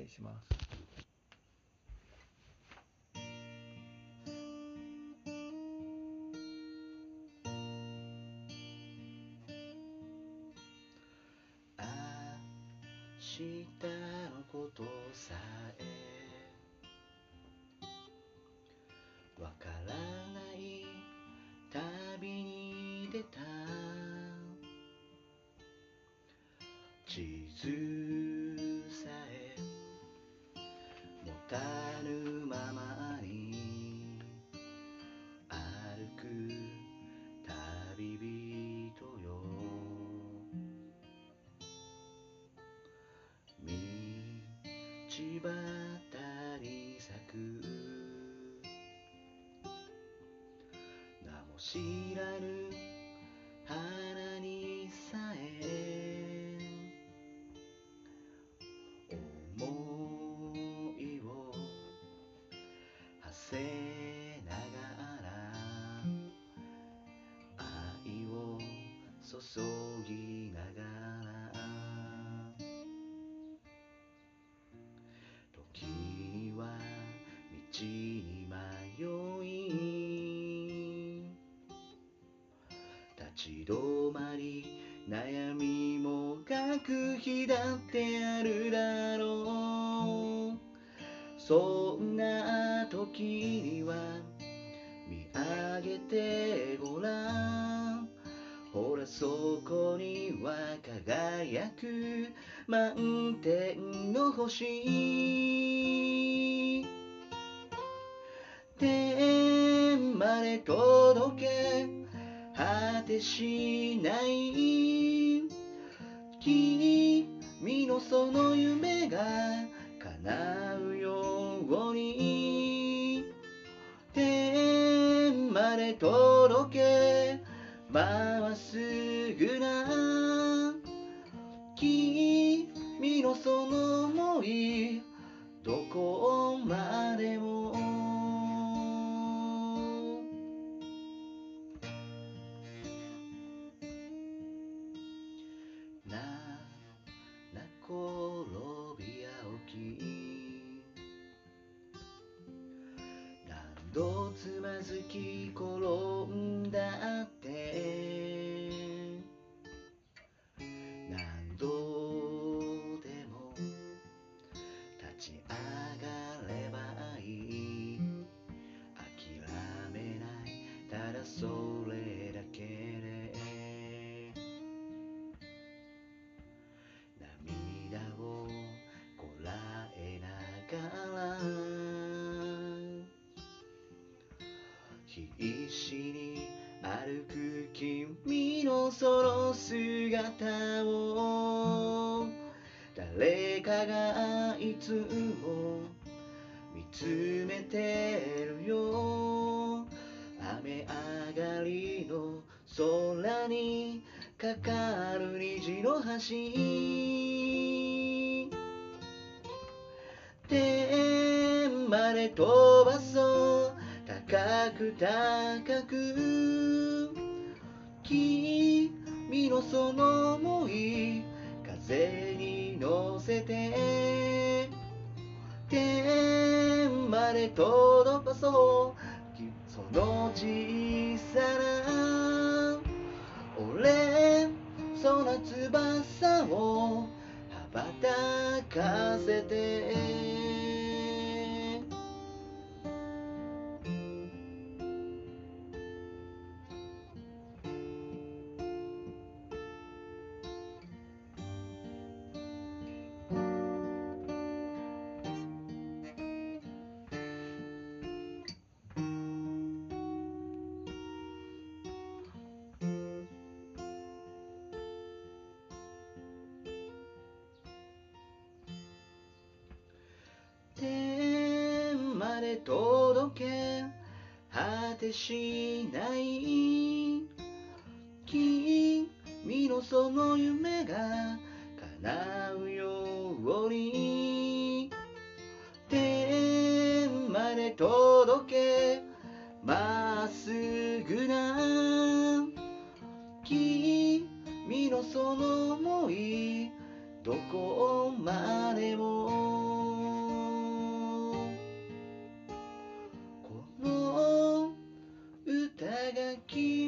願いします。明日のことさえわから道端に咲く。名も知らぬ花にさえ。思いを馳せながら愛を注ぎ悩みもがく日だってあるだろう。そんな時には見上げてごらん。ほらそこには輝く満天の星。天まで届け果てしない。君のその夢が叶うように天まで届けまっすぐな君のその想いどこまでどつまずき転んだって。何度でも立ち上がればいい。諦めない。ただそう歩く君のその姿を誰かがいつも見つめてるよ。雨上がりの空にかかる虹の橋天まで飛ばそう。高く高く。君のその想い風に乗せて天まで届かそうその小さな俺その翼を羽ばたかせてまで届け果てしない君のその夢が叶うように。天まで届けまっすぐな君のその想い。どこまでも aqui.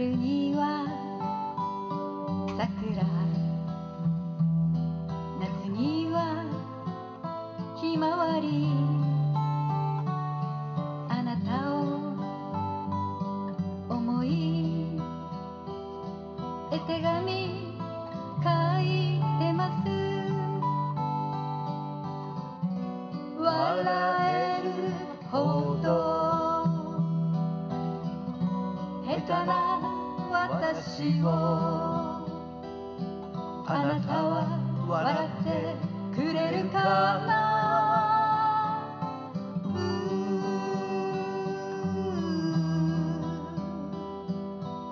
春には桜私を。あなたは笑ってくれるかな。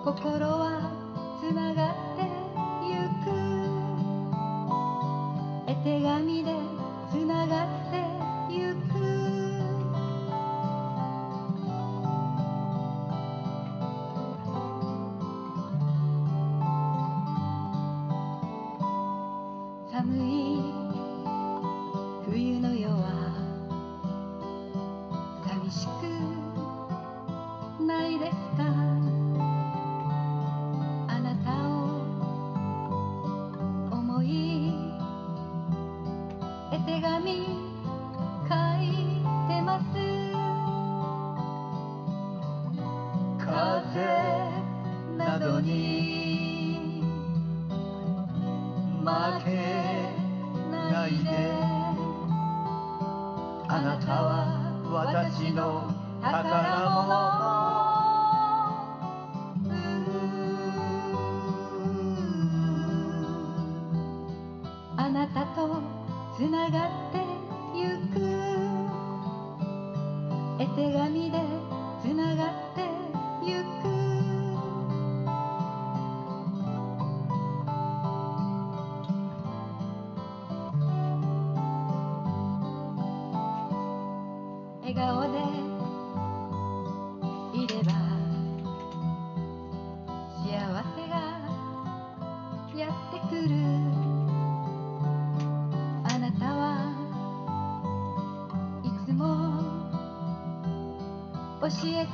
心寒い冬の夜は寂しくないですか？あなたを思い絵手紙書いてます。あなたは私の宝物。あなたとつながってゆく。絵手紙でつながってゆく。教えて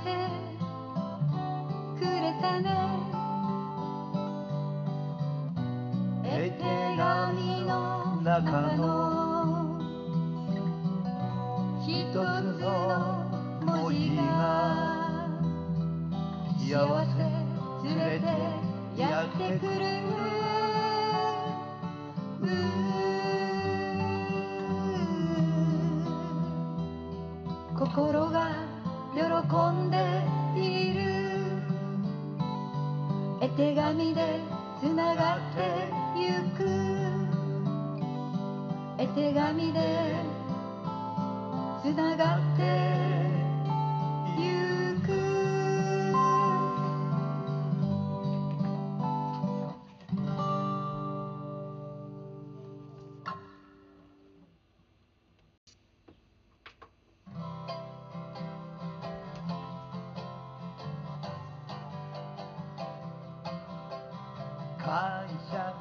くれたね。絵手紙の中の一つの文字が幸せ連れ。てやってくるんでいる。絵手紙でつながってゆく。絵手紙でつながってゆ感謝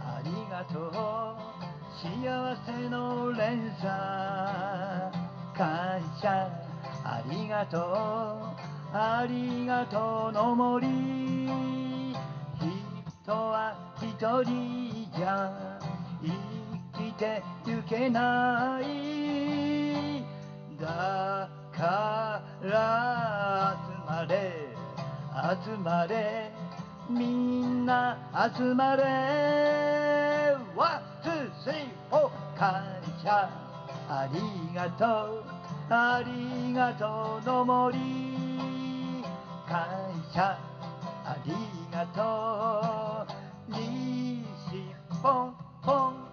ありがとう。幸せの連鎖感謝ありがとうありがとうの森。人は一人じゃ生きてゆけない。だから集まれ。集まれ。みんな集まれ。ワンツースリーフォー感謝。ありがとう。ありがとう。の森感謝ありがとう。西ポンポン